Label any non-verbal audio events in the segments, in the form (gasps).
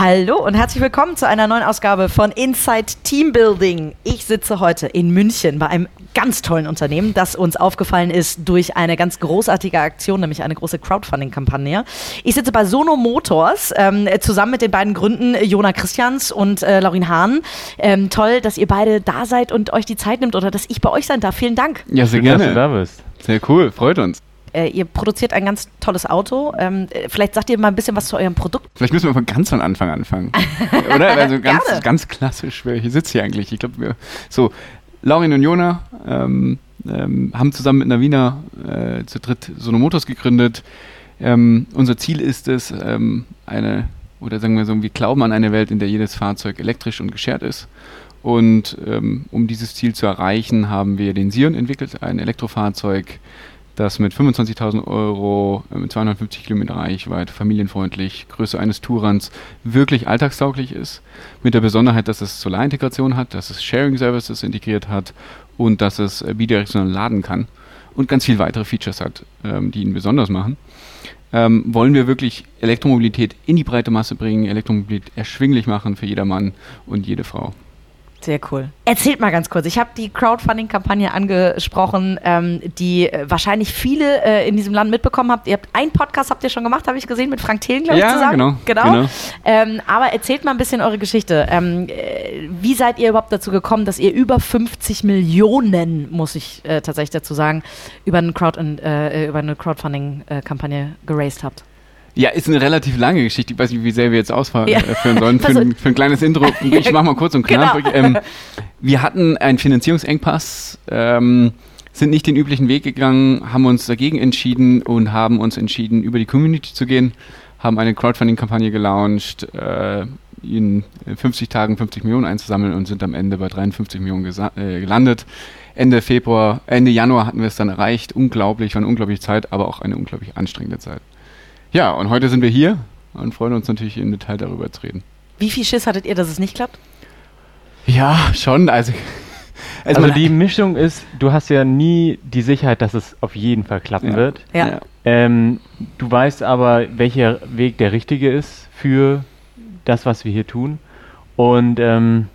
Hallo und herzlich willkommen zu einer neuen Ausgabe von Inside Team Building. Ich sitze heute in München bei einem ganz tollen Unternehmen, das uns aufgefallen ist durch eine ganz großartige Aktion, nämlich eine große Crowdfunding-Kampagne. Ich sitze bei Sono Motors ähm, zusammen mit den beiden Gründen Jona Christians und äh, Laurin Hahn. Ähm, toll, dass ihr beide da seid und euch die Zeit nimmt oder dass ich bei euch sein darf. Vielen Dank. Ja, sehr gerne. Dass du da bist. Sehr cool, freut uns. Äh, ihr produziert ein ganz tolles Auto. Ähm, äh, vielleicht sagt ihr mal ein bisschen was zu eurem Produkt. Vielleicht müssen wir von ganz von Anfang anfangen. (laughs) Oder? Also (laughs) ganz, ganz klassisch, wer hier sitzt hier eigentlich? Ich glaube, wir. So, Laurin und Jona ähm, ähm, haben zusammen mit Navina äh, zu dritt Sonomotos gegründet. Ähm, unser Ziel ist es, ähm, eine, oder sagen wir so, wir glauben an eine Welt, in der jedes Fahrzeug elektrisch und geschert ist. Und ähm, um dieses Ziel zu erreichen, haben wir den Sion entwickelt, ein Elektrofahrzeug, das mit 25.000 Euro, äh, mit 250 Kilometer Reichweite, familienfreundlich, Größe eines Tourans, wirklich alltagstauglich ist. Mit der Besonderheit, dass es Solarintegration hat, dass es Sharing Services integriert hat und dass es äh, bidirektional laden kann und ganz viele weitere Features hat, ähm, die ihn besonders machen. Ähm, wollen wir wirklich Elektromobilität in die breite Masse bringen, Elektromobilität erschwinglich machen für jedermann und jede Frau. Sehr cool. Erzählt mal ganz kurz. Ich habe die Crowdfunding-Kampagne angesprochen, ähm, die äh, wahrscheinlich viele äh, in diesem Land mitbekommen habt. Ihr habt einen Podcast habt ihr schon gemacht, habe ich gesehen, mit Frank Thelen, glaube ich, ja, zusammen. Genau. genau. genau. Ähm, aber erzählt mal ein bisschen eure Geschichte. Ähm, äh, wie seid ihr überhaupt dazu gekommen, dass ihr über 50 Millionen, muss ich äh, tatsächlich dazu sagen, über, einen Crowd äh, über eine Crowdfunding-Kampagne geraced habt? Ja, ist eine relativ lange Geschichte. Ich weiß nicht, wie sehr wir jetzt ausführen ja. Sollen für, (laughs) ein, für, ein, kleines Intro. (laughs) Ich mache mal kurz und knapp. Genau. Ähm, (laughs) wir hatten einen Finanzierungsengpass, ähm, sind nicht den üblichen Weg gegangen, haben uns dagegen entschieden und haben uns entschieden, über die Community zu gehen, haben eine Crowdfunding-Kampagne gelauncht, äh, in 50 Tagen 50 Millionen einzusammeln und sind am Ende bei 53 Millionen äh, gelandet. Ende Februar, Ende Januar hatten wir es dann erreicht. Unglaublich, war eine unglaubliche Zeit, aber auch eine unglaublich anstrengende Zeit. Ja, und heute sind wir hier und freuen uns natürlich im Detail darüber zu reden. Wie viel Schiss hattet ihr, dass es nicht klappt? Ja, schon. Also, also, also die Mischung ist, du hast ja nie die Sicherheit, dass es auf jeden Fall klappen ja. wird. Ja. Ähm, du weißt aber, welcher Weg der richtige ist für das, was wir hier tun. Und ähm,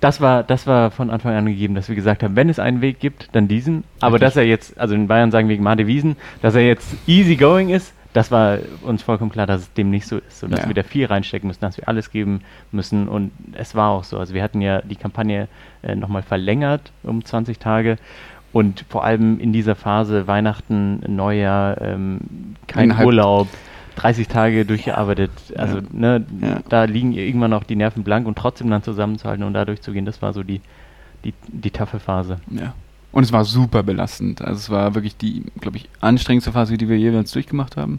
das war, das war von Anfang an gegeben, dass wir gesagt haben, wenn es einen Weg gibt, dann diesen. Aber Richtig. dass er jetzt, also in Bayern sagen wir Made Wiesen, dass er jetzt easy going ist, das war uns vollkommen klar, dass es dem nicht so ist, und dass ja. wir da viel reinstecken müssen, dass wir alles geben müssen und es war auch so. Also wir hatten ja die Kampagne äh, nochmal verlängert um 20 Tage und vor allem in dieser Phase Weihnachten, Neujahr, ähm, kein Innerhalb Urlaub, 30 Tage durchgearbeitet. Also ja. Ne, ja. da liegen irgendwann auch die Nerven blank und trotzdem dann zusammenzuhalten und da durchzugehen, das war so die, die, die taffe Phase. Ja. Und es war super belastend. Also es war wirklich die, glaube ich, anstrengendste Phase, die wir jeweils durchgemacht haben.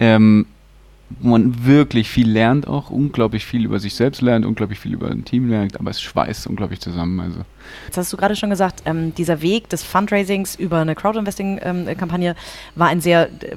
Ähm, wo man wirklich viel lernt auch, unglaublich viel über sich selbst lernt, unglaublich viel über ein Team lernt, aber es schweißt unglaublich zusammen. Also. Jetzt hast du gerade schon gesagt, ähm, dieser Weg des Fundraisings über eine Crowdinvesting-Kampagne ähm, war ein sehr äh,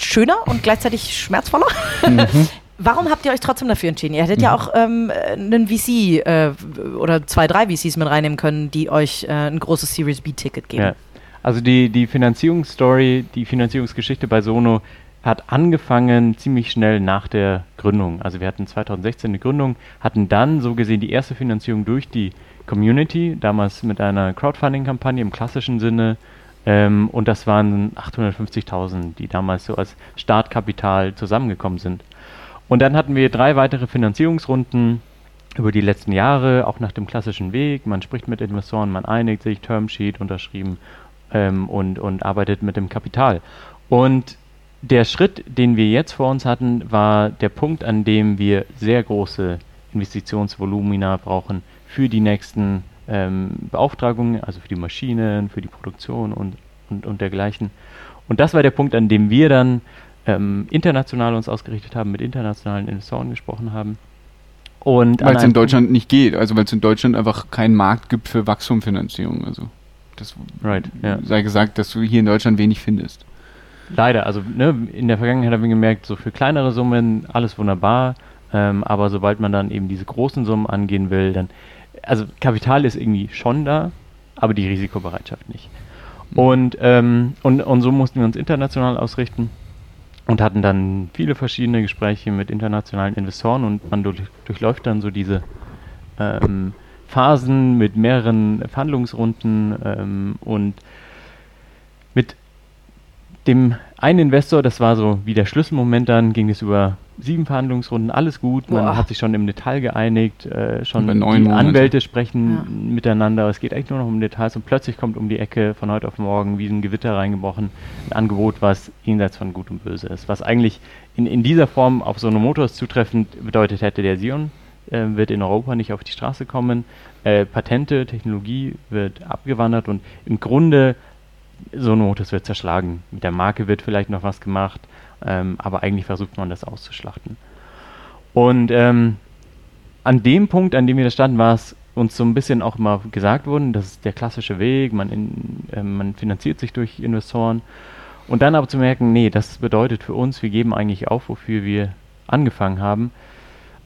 schöner und gleichzeitig schmerzvoller. Mhm. (laughs) Warum habt ihr euch trotzdem dafür entschieden? Ihr hättet ja mhm. auch ähm, einen VC äh, oder zwei, drei VCs mit reinnehmen können, die euch äh, ein großes Series B-Ticket geben. Ja. Also die, die Finanzierungsstory, die Finanzierungsgeschichte bei Sono hat angefangen ziemlich schnell nach der Gründung. Also wir hatten 2016 eine Gründung, hatten dann so gesehen die erste Finanzierung durch die Community, damals mit einer Crowdfunding-Kampagne im klassischen Sinne. Ähm, und das waren 850.000, die damals so als Startkapital zusammengekommen sind. Und dann hatten wir drei weitere Finanzierungsrunden über die letzten Jahre, auch nach dem klassischen Weg. Man spricht mit Investoren, man einigt sich, Termsheet unterschrieben ähm, und, und arbeitet mit dem Kapital. Und der Schritt, den wir jetzt vor uns hatten, war der Punkt, an dem wir sehr große Investitionsvolumina brauchen für die nächsten ähm, Beauftragungen, also für die Maschinen, für die Produktion und, und, und dergleichen. Und das war der Punkt, an dem wir dann ähm, international uns ausgerichtet haben, mit internationalen Investoren gesprochen haben. Und weil es in Deutschland nicht geht, also weil es in Deutschland einfach keinen Markt gibt für Wachstumfinanzierung. Also Das Right, ja. sei gesagt, dass du hier in Deutschland wenig findest. Leider, also ne, in der Vergangenheit haben wir gemerkt, so für kleinere Summen alles wunderbar, ähm, aber sobald man dann eben diese großen Summen angehen will, dann, also Kapital ist irgendwie schon da, aber die Risikobereitschaft nicht. Und, ähm, und, und so mussten wir uns international ausrichten und hatten dann viele verschiedene Gespräche mit internationalen Investoren und man durch, durchläuft dann so diese ähm, Phasen mit mehreren Verhandlungsrunden ähm, und mit dem einen Investor, das war so wie der Schlüsselmoment dann, ging es über sieben Verhandlungsrunden, alles gut, man Boah. hat sich schon im Detail geeinigt, äh, schon die Monate. Anwälte sprechen miteinander, es geht eigentlich nur noch um Details und plötzlich kommt um die Ecke von heute auf morgen wie ein Gewitter reingebrochen, ein Angebot, was jenseits von Gut und Böse ist, was eigentlich in, in dieser Form auf so eine Motors zutreffend bedeutet hätte, der Sion äh, wird in Europa nicht auf die Straße kommen, äh, Patente, Technologie wird abgewandert und im Grunde so ein Motors wird zerschlagen. Mit der Marke wird vielleicht noch was gemacht, ähm, aber eigentlich versucht man das auszuschlachten. Und ähm, an dem Punkt, an dem wir da standen, war es uns so ein bisschen auch immer gesagt worden, das ist der klassische Weg, man, in, äh, man finanziert sich durch Investoren. Und dann aber zu merken, nee, das bedeutet für uns, wir geben eigentlich auf, wofür wir angefangen haben.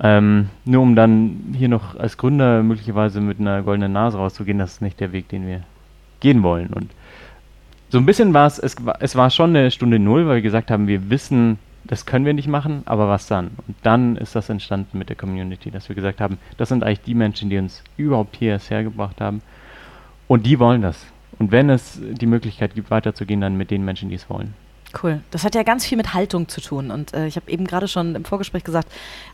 Ähm, nur um dann hier noch als Gründer möglicherweise mit einer goldenen Nase rauszugehen, das ist nicht der Weg, den wir gehen wollen. Und so ein bisschen war es, es war- schon eine Stunde Null, weil wir gesagt haben, wir wissen, das können wir nicht machen, aber was dann? Und dann ist das entstanden mit der Community, dass wir gesagt haben, das sind eigentlich die Menschen, die uns überhaupt hier erst hergebracht haben. Und die wollen das. Und wenn es die Möglichkeit gibt, weiterzugehen, dann mit den Menschen, die es wollen. Cool. Das hat ja ganz viel mit Haltung zu tun. Und äh, ich habe eben gerade schon im Vorgespräch gesagt,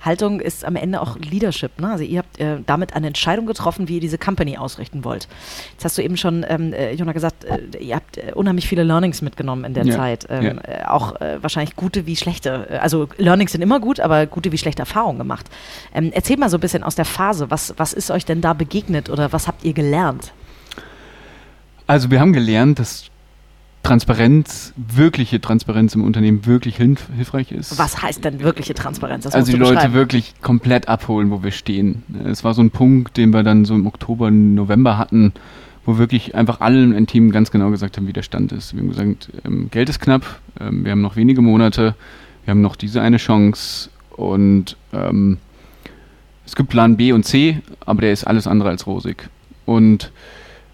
Haltung ist am Ende auch Leadership. Ne? Also ihr habt äh, damit eine Entscheidung getroffen, wie ihr diese Company ausrichten wollt. Jetzt hast du eben schon, ähm, äh, Jona, gesagt, äh, ihr habt äh, unheimlich viele Learnings mitgenommen in der Ja. Zeit. Ähm, Ja. äh, auch wahrscheinlich gute wie schlechte. Also Learnings sind immer gut, aber gute wie schlechte Erfahrungen gemacht. Ähm, erzähl mal so ein bisschen aus der Phase. Was, was ist euch denn da begegnet oder was habt ihr gelernt? Also wir haben gelernt, dass Transparenz, wirkliche Transparenz im Unternehmen wirklich hilf hilfreich ist. Was heißt denn wirkliche Transparenz? Das also die Leute wirklich komplett abholen, wo wir stehen. Es war so ein Punkt, den wir dann so im Oktober, November hatten, wo wirklich einfach allen im Team ganz genau gesagt haben, wie der Stand ist. Wir haben gesagt, ähm, Geld ist knapp, ähm, wir haben noch wenige Monate, wir haben noch diese eine Chance und ähm, es gibt Plan B und C, aber der ist alles andere als rosig. Und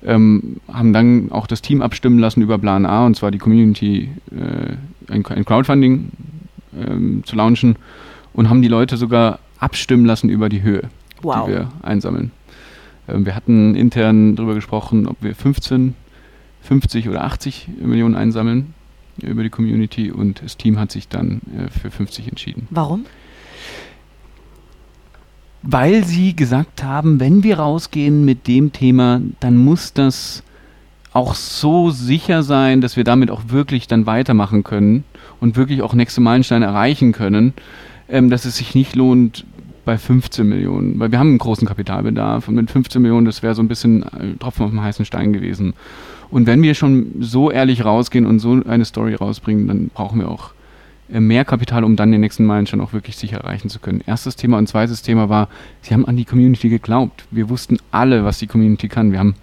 ähm, haben dann auch das Team abstimmen lassen über Plan A, und zwar die Community, äh, ein, ein Crowdfunding ähm, zu launchen und haben die Leute sogar abstimmen lassen über die Höhe, Wow. die wir einsammeln. Ähm, wir hatten intern darüber gesprochen, ob wir 15, 50 oder 80 Millionen einsammeln über die Community und das Team hat sich dann äh, für 50 entschieden. Warum? Weil sie gesagt haben, wenn wir rausgehen mit dem Thema, dann muss das auch so sicher sein, dass wir damit auch wirklich dann weitermachen können und wirklich auch nächste Meilensteine erreichen können, ähm, dass es sich nicht lohnt bei 15 Millionen, weil wir haben einen großen Kapitalbedarf und mit 15 Millionen, das wäre so ein bisschen äh, Tropfen auf dem heißen Stein gewesen. Und wenn wir schon so ehrlich rausgehen und so eine Story rausbringen, dann brauchen wir auch mehr Kapital, um dann den nächsten Meilenstein auch wirklich sicher erreichen zu können. Erstes Thema und zweites Thema war, sie haben an die Community geglaubt. Wir wussten alle, was die Community kann. Wir haben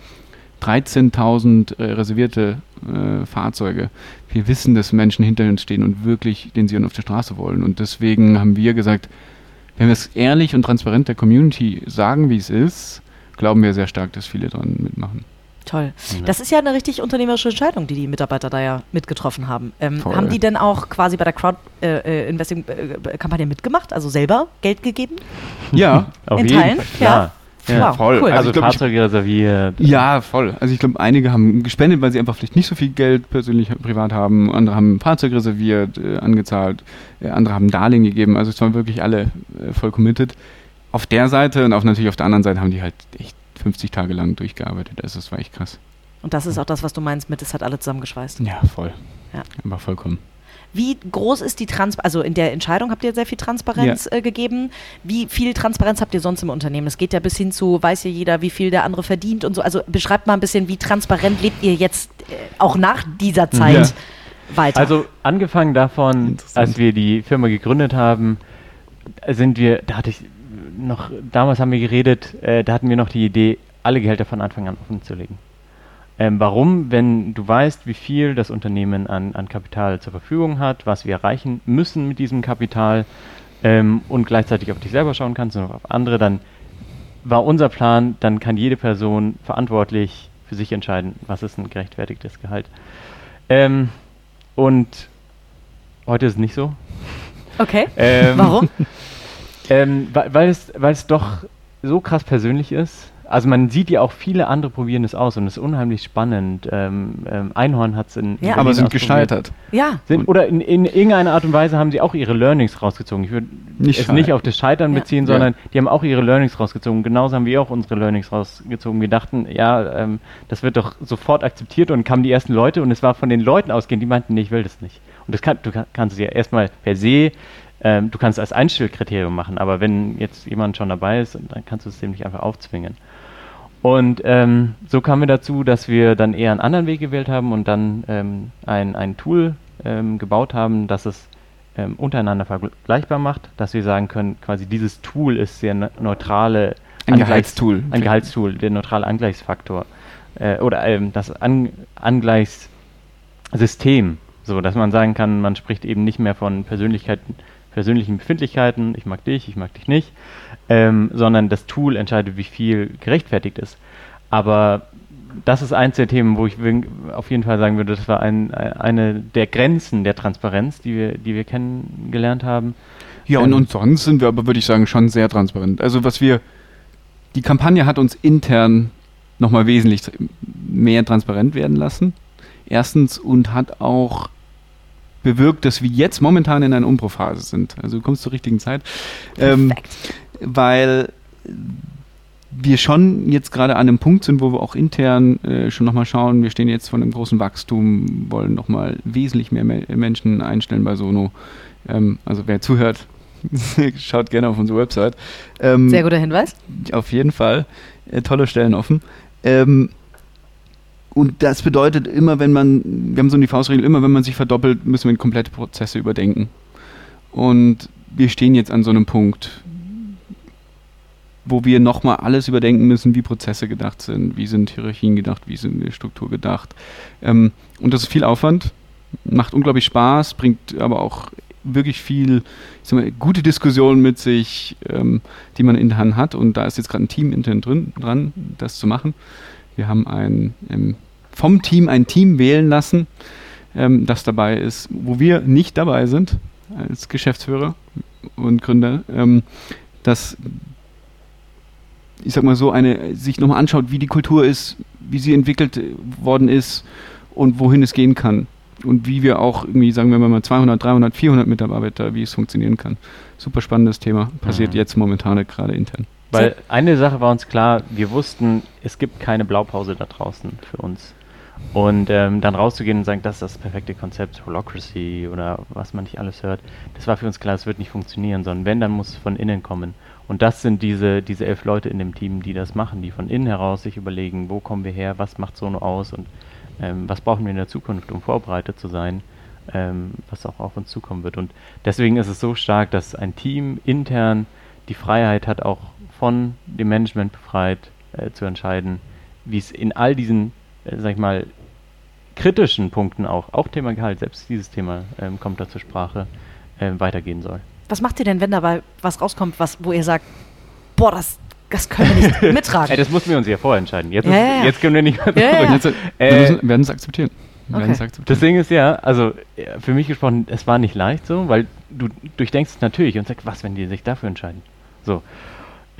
13.000 äh, reservierte äh, Fahrzeuge. Wir wissen, dass Menschen hinter uns stehen und wirklich den Sion auf der Straße wollen. Und deswegen haben wir gesagt, wenn wir es ehrlich und transparent der Community sagen, wie es ist, glauben wir sehr stark, dass viele daran mitmachen. Toll. Das ist ja eine richtig unternehmerische Entscheidung, die die Mitarbeiter da ja mitgetroffen haben. Ähm, haben die denn auch quasi bei der Crowd-Investing-Kampagne mitgemacht, also selber Geld gegeben? Ja, Auf In jeden Teilen? Fall, klar. Ja. Ja, Wow, voll. Cool. Also Also ich- Fahrzeuge reserviert. Ja, voll. Also ich glaube, einige haben gespendet, weil sie einfach vielleicht nicht so viel Geld persönlich privat haben. Andere haben ein Fahrzeug reserviert, äh, angezahlt. Äh, andere haben Darlehen gegeben. Also es waren wirklich alle äh, voll committed. Auf der Seite und auf natürlich auf der anderen Seite haben die halt echt 50 Tage lang durchgearbeitet. Also das war echt krass. Und das ist auch das, was du meinst mit, es hat alle zusammengeschweißt. Ja, voll. Ja. Aber vollkommen. Wie groß ist die Transparenz? Also in der Entscheidung habt ihr sehr viel Transparenz äh, gegeben. Wie viel Transparenz habt ihr sonst im Unternehmen? Es geht ja bis hin zu, weiß ja jeder, wie viel der andere verdient und so. Also beschreibt mal ein bisschen, wie transparent lebt ihr jetzt äh, auch nach dieser Zeit Ja. weiter? Also angefangen davon, als wir die Firma gegründet haben, sind wir, da hatte ich noch, damals haben wir geredet, äh, da hatten wir noch die Idee, alle Gehälter von Anfang an offen zu legen. Ähm, warum? Wenn du weißt, wie viel das Unternehmen an, an Kapital zur Verfügung hat, was wir erreichen müssen mit diesem Kapital ähm, und gleichzeitig auf dich selber schauen kannst und auf andere, dann war unser Plan, dann kann jede Person verantwortlich für sich entscheiden, was ist ein gerechtfertigtes Gehalt. Ähm, und heute ist es nicht so. Okay. Ähm, Warum? (laughs) Ähm, weil, weil, es, weil es doch so krass persönlich ist. Also man sieht ja auch viele andere probieren es aus und es ist unheimlich spannend. Ähm, ähm, Einhorn hat es in, in Ja. Aber sind gescheitert. Ja. Sind, oder in, in irgendeiner Art und Weise haben sie auch ihre Learnings rausgezogen. Ich würde Nicht es scheitern. nicht auf das Scheitern Ja. beziehen, Ja. sondern die haben auch ihre Learnings rausgezogen. Genauso haben wir auch unsere Learnings rausgezogen. Wir dachten, ja, ähm, das wird doch sofort akzeptiert und kamen die ersten Leute und es war von den Leuten ausgehend, die meinten, nee, ich will das nicht. Und das kann, du kann, kannst es ja erstmal per se, ähm, du kannst es als Einstellkriterium machen, aber wenn jetzt jemand schon dabei ist, dann kannst du es dem nicht einfach aufzwingen. Und ähm, so kamen wir dazu, dass wir dann eher einen anderen Weg gewählt haben und dann ähm, ein, ein Tool ähm, gebaut haben, das es ähm, untereinander vergleichbar macht, dass wir sagen können, quasi dieses Tool ist sehr ne neutrale Ein Angleichs- Gehaltstool. Ein Gehaltstool, der neutrale Angleichsfaktor. Äh, oder ähm, das An Angleichssystem, so dass man sagen kann, man spricht eben nicht mehr von Persönlichkeiten, persönlichen Befindlichkeiten, ich mag dich, ich mag dich nicht, ähm, sondern das Tool entscheidet, wie viel gerechtfertigt ist. Aber das ist eins der Themen, wo ich auf jeden Fall sagen würde, das war ein- eine der Grenzen der Transparenz, die wir, die wir kennengelernt haben. Ja, und, Ähm, und sonst sind wir aber, würde ich sagen, schon sehr transparent. Also was wir, die Kampagne hat uns intern nochmal wesentlich mehr transparent werden lassen. Erstens und hat auch bewirkt, dass wir jetzt momentan in einer Umbruchphase sind. Also du kommst zur richtigen Zeit. Ähm, weil wir schon jetzt gerade an einem Punkt sind, wo wir auch intern äh, schon nochmal schauen, wir stehen jetzt vor einem großen Wachstum, wollen nochmal wesentlich mehr Me Menschen einstellen bei Sono. Ähm, also wer zuhört, (laughs) schaut gerne auf unsere Website. Ähm, Sehr guter Hinweis. auf jeden Fall. Äh, tolle Stellen offen. Ähm, und das bedeutet immer, wenn man, wir haben so die Faustregel, immer wenn man sich verdoppelt, müssen wir komplette Prozesse überdenken. Und wir stehen jetzt an so einem Punkt, wo wir nochmal alles überdenken müssen, wie Prozesse gedacht sind, wie sind Hierarchien gedacht, wie sind die Struktur gedacht. Ähm, und das ist viel Aufwand, macht unglaublich Spaß, bringt aber auch wirklich viel mal, gute Diskussionen mit sich, ähm, die man intern hat. Und da ist jetzt gerade ein Team intern drin, dran, das zu machen. Wir haben ein, ähm, vom Team ein Team wählen lassen, ähm, das dabei ist, wo wir nicht dabei sind als Geschäftsführer und Gründer, ähm, das ich sag mal so, eine sich nochmal anschaut, wie die Kultur ist, wie sie entwickelt äh, worden ist und wohin es gehen kann. Und wie wir auch irgendwie, sagen wir mal, 200, 300, 400 Mitarbeiter, wie es funktionieren kann. Super spannendes Thema. Passiert Mhm. jetzt momentan gerade intern. Weil eine Sache war uns klar, wir wussten, es gibt keine Blaupause da draußen für uns. Und ähm, dann rauszugehen und sagen, das ist das perfekte Konzept, Holocracy oder was man nicht alles hört, das war für uns klar, es wird nicht funktionieren, sondern wenn, dann muss es von innen kommen. Und das sind diese, diese elf Leute in dem Team, die das machen, die von innen heraus sich überlegen, wo kommen wir her, was macht Sono aus und ähm, was brauchen wir in der Zukunft, um vorbereitet zu sein, ähm, was auch auf uns zukommen wird. Und deswegen ist es so stark, dass ein Team intern die Freiheit hat, auch von dem Management befreit äh, zu entscheiden, wie es in all diesen, äh, sag ich mal, kritischen Punkten auch, auch Thema Gehalt, selbst dieses Thema ähm, kommt da zur Sprache, äh, weitergehen soll. Was macht ihr denn, wenn dabei was rauskommt, was, wo ihr sagt, boah, das, das können wir nicht (laughs) Ey, mittragen? das mussten wir uns ja vorher entscheiden. Jetzt, Ja, ist, ja, jetzt können wir nicht mehr Ja, ja. Jetzt, Äh, wir müssen, werden es akzeptieren. Okay. Das Ding ist ja, also äh, für mich gesprochen, es war nicht leicht so, weil du durchdenkst es natürlich und sagst, was, wenn die sich dafür entscheiden? So.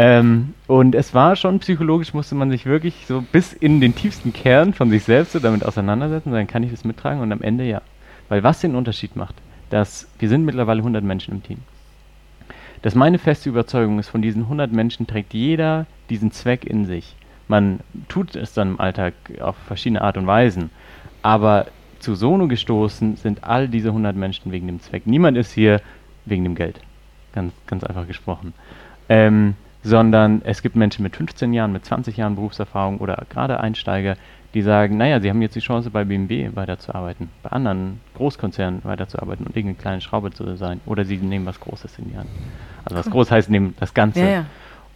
Ähm, und es war schon psychologisch, musste man sich wirklich so bis in den tiefsten Kern von sich selbst so damit auseinandersetzen sagen, kann ich das mittragen? Und am Ende ja. Weil was den Unterschied macht, dass wir sind mittlerweile 100 Menschen im Team. Dass meine feste Überzeugung ist, von diesen 100 Menschen trägt jeder diesen Zweck in sich. Man tut es dann im Alltag auf verschiedene Art und Weisen. Aber zu Sono gestoßen sind all diese 100 Menschen wegen dem Zweck. Niemand ist hier wegen dem Geld. Ganz, ganz einfach gesprochen. Ähm, sondern es gibt Menschen mit 15 Jahren, mit 20 Jahren Berufserfahrung oder gerade Einsteiger, die sagen, naja, sie haben jetzt die Chance bei BMW weiterzuarbeiten, bei anderen Großkonzernen weiterzuarbeiten und irgendeine kleine Schraube zu sein. Oder sie nehmen was Großes in die Hand. Also was Cool. groß heißt, nehmen das Ganze. ja, ja.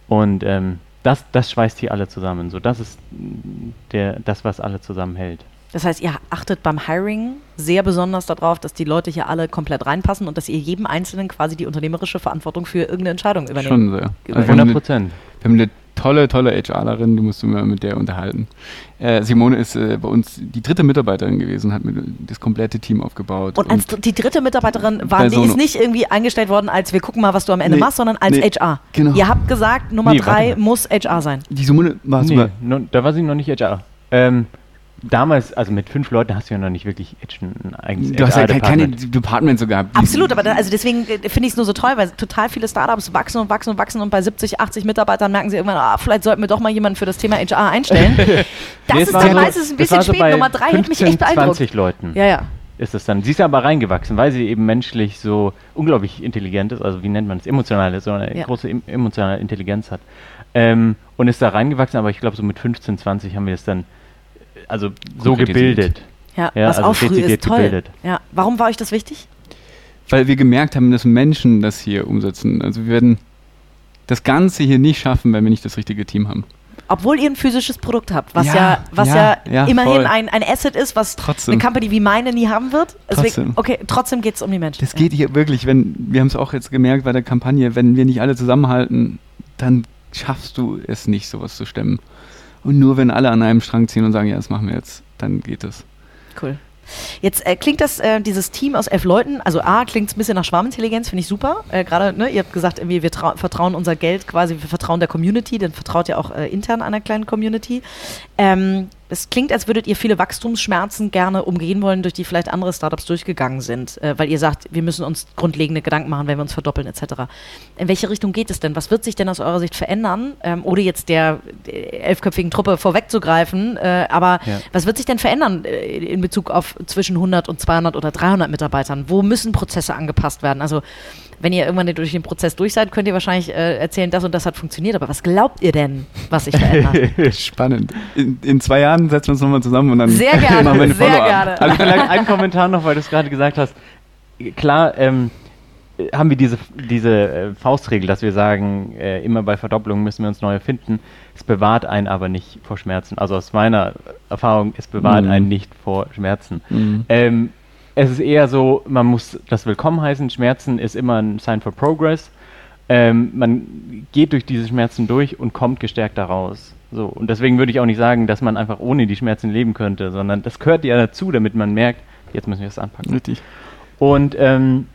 Und ähm, das, das schweißt hier alle zusammen. So, das ist der, das, was alle zusammenhält. Das heißt, ihr achtet beim Hiring sehr besonders darauf, dass die Leute hier alle komplett reinpassen und dass ihr jedem Einzelnen quasi die unternehmerische Verantwortung für irgendeine Entscheidung übernehmt. Schon sehr. Also wir haben 100 eine- Prozent. Wir haben eine tolle, tolle HRlerin, die musst du mal mit der unterhalten. Äh, Simone ist äh, bei uns die dritte Mitarbeiterin gewesen, hat mit das komplette Team aufgebaut. Und als die dritte Mitarbeiterin war, die ist nicht irgendwie eingestellt worden, als wir gucken mal, was du am Ende Nee, machst, sondern als nee, HR. genau. Ihr habt gesagt, Nummer Nee, drei warte muss HR sein. die Simone war Nee, no, da war sie noch nicht HR. Ähm, damals, also mit fünf Leuten hast du ja noch nicht wirklich ein eigenes Du hast ja keine, keine. Departments so gehabt. Absolut, aber da, also deswegen äh, finde ich es nur so toll, weil total viele Startups wachsen und wachsen und wachsen und bei 70, 80 Mitarbeitern merken sie irgendwann, ah, vielleicht sollten wir doch mal jemanden für das Thema HR einstellen. (laughs) Das Nee, ist dann so- meistens ein bisschen so spät. bei Nummer drei hätte mich 15, echt beeindruckt. 20 Leuten Ja, ja. ist es dann. Sie ist aber reingewachsen, weil sie eben menschlich so unglaublich intelligent ist, also wie nennt man es, emotional ist, so eine Ja. große em emotionale Intelligenz hat. Ähm, und ist da reingewachsen, aber ich glaube, so mit 15, 20 haben wir es dann also so gebildet. Ja, Ja, was also auch früh ist toll. gebildet. Ja. Warum war euch das wichtig? Weil wir gemerkt haben, dass Menschen das hier umsetzen. Also wir werden das Ganze hier nicht schaffen, wenn wir nicht das richtige Team haben. Obwohl ihr ein physisches Produkt habt, was ja, Ja, was ja, ja, ja, immerhin ein, ein Asset ist, was Trotzdem. eine Company wie meine nie haben wird. Deswegen, Trotzdem. okay, trotzdem geht es um die Menschen. Das geht hier wirklich, wenn, wir haben es auch jetzt gemerkt bei der Kampagne, wenn wir nicht alle zusammenhalten, dann schaffst du es nicht, sowas zu stemmen. Und nur wenn alle an einem Strang ziehen und sagen, ja, das machen wir jetzt, dann geht es. Cool. Jetzt äh, klingt das, äh, dieses Team aus elf Leuten, also A, klingt es ein bisschen nach Schwarmintelligenz, finde ich super. Äh, Gerade, ne, ihr habt gesagt, irgendwie, wir trau- vertrauen unser Geld quasi, wir vertrauen der Community, dann vertraut ihr auch äh, intern einer kleinen Community. Ähm, es klingt, als würdet ihr viele Wachstumsschmerzen gerne umgehen wollen, durch die vielleicht andere Startups durchgegangen sind, äh, weil ihr sagt, wir müssen uns grundlegende Gedanken machen, wenn wir uns verdoppeln etc. In welche Richtung geht es denn? Was wird sich denn aus eurer Sicht verändern, ähm, ohne jetzt der elfköpfigen Truppe vorwegzugreifen? Äh, aber Ja. was wird sich denn verändern äh, in Bezug auf zwischen 100 und 200 oder 300 Mitarbeitern? Wo müssen Prozesse angepasst werden? Also wenn ihr irgendwann durch den Prozess durch seid, könnt ihr wahrscheinlich äh, erzählen, das und das hat funktioniert. Aber was glaubt ihr denn, was sich verändert? (laughs) Spannend. In, in zwei Jahren setzen wir uns nochmal zusammen und dann Sehr (laughs) machen wir gerne, eine sehr gerne. Also vielleicht ein Kommentar noch, weil du es gerade gesagt hast. Klar, ähm, äh, haben wir diese, diese äh, Faustregel, dass wir sagen, äh, immer bei Verdopplungen müssen wir uns neu erfinden. Es bewahrt einen aber nicht vor Schmerzen. Also aus meiner Erfahrung, es bewahrt Mhm. einen nicht vor Schmerzen. Mhm. Ähm, es ist eher so, man muss das willkommen heißen. Schmerzen ist immer ein Sign for Progress. Ähm, man geht durch diese Schmerzen durch und kommt gestärkt daraus. So, und deswegen würde ich auch nicht sagen, dass man einfach ohne die Schmerzen leben könnte, sondern das gehört ja dazu, damit man merkt, jetzt müssen wir es anpacken. Richtig. Und ähm,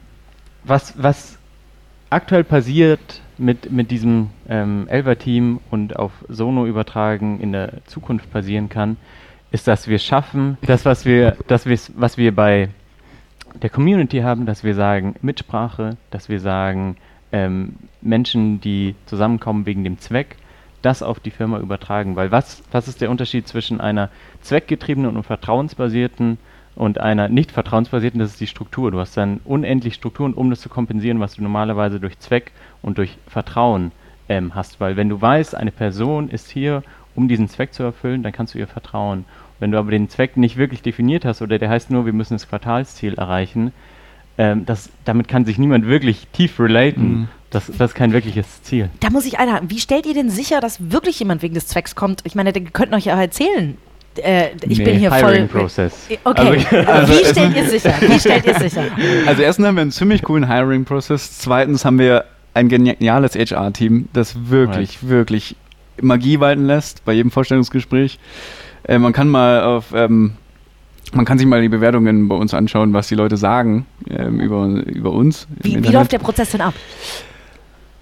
was, was aktuell passiert mit, mit diesem ähm, Elver-Team und auf Sono übertragen in der Zukunft passieren kann, ist, dass wir schaffen, das, was wir, das, was wir bei der Community haben, dass wir sagen Mitsprache, dass wir sagen ähm, Menschen, die zusammenkommen wegen dem Zweck, das auf die Firma übertragen. Weil was, was ist der Unterschied zwischen einer zweckgetriebenen und vertrauensbasierten und einer nicht vertrauensbasierten? Das ist die Struktur. Du hast dann unendlich Strukturen, um das zu kompensieren, was du normalerweise durch Zweck und durch Vertrauen ähm, hast. Weil wenn du weißt, eine Person ist hier, um diesen Zweck zu erfüllen, dann kannst du ihr vertrauen. Wenn du aber den Zweck nicht wirklich definiert hast oder der heißt nur, wir müssen das Quartalsziel erreichen, ähm, das, damit kann sich niemand wirklich tief relaten. Mhm. Das, das ist kein wirkliches Ziel. Da muss ich einhaken. Wie stellt ihr denn sicher, dass wirklich jemand wegen des Zwecks kommt? Ich meine, ihr könnt euch ja erzählen. Äh, ich Nee, bin hier Hiring voll. Process. Okay. Also (laughs) Wie es- stellt ihr sicher? Wie stellt ihr sicher? (laughs) Also erstens haben wir einen ziemlich coolen Hiring-Prozess. Zweitens haben wir ein geniales HR-Team, das wirklich, wirklich Magie walten lässt bei jedem Vorstellungsgespräch. Äh, man kann mal auf, ähm, man kann sich mal die Bewertungen bei uns anschauen, was die Leute sagen ähm, über, über uns. Wie, wie läuft der Prozess denn ab?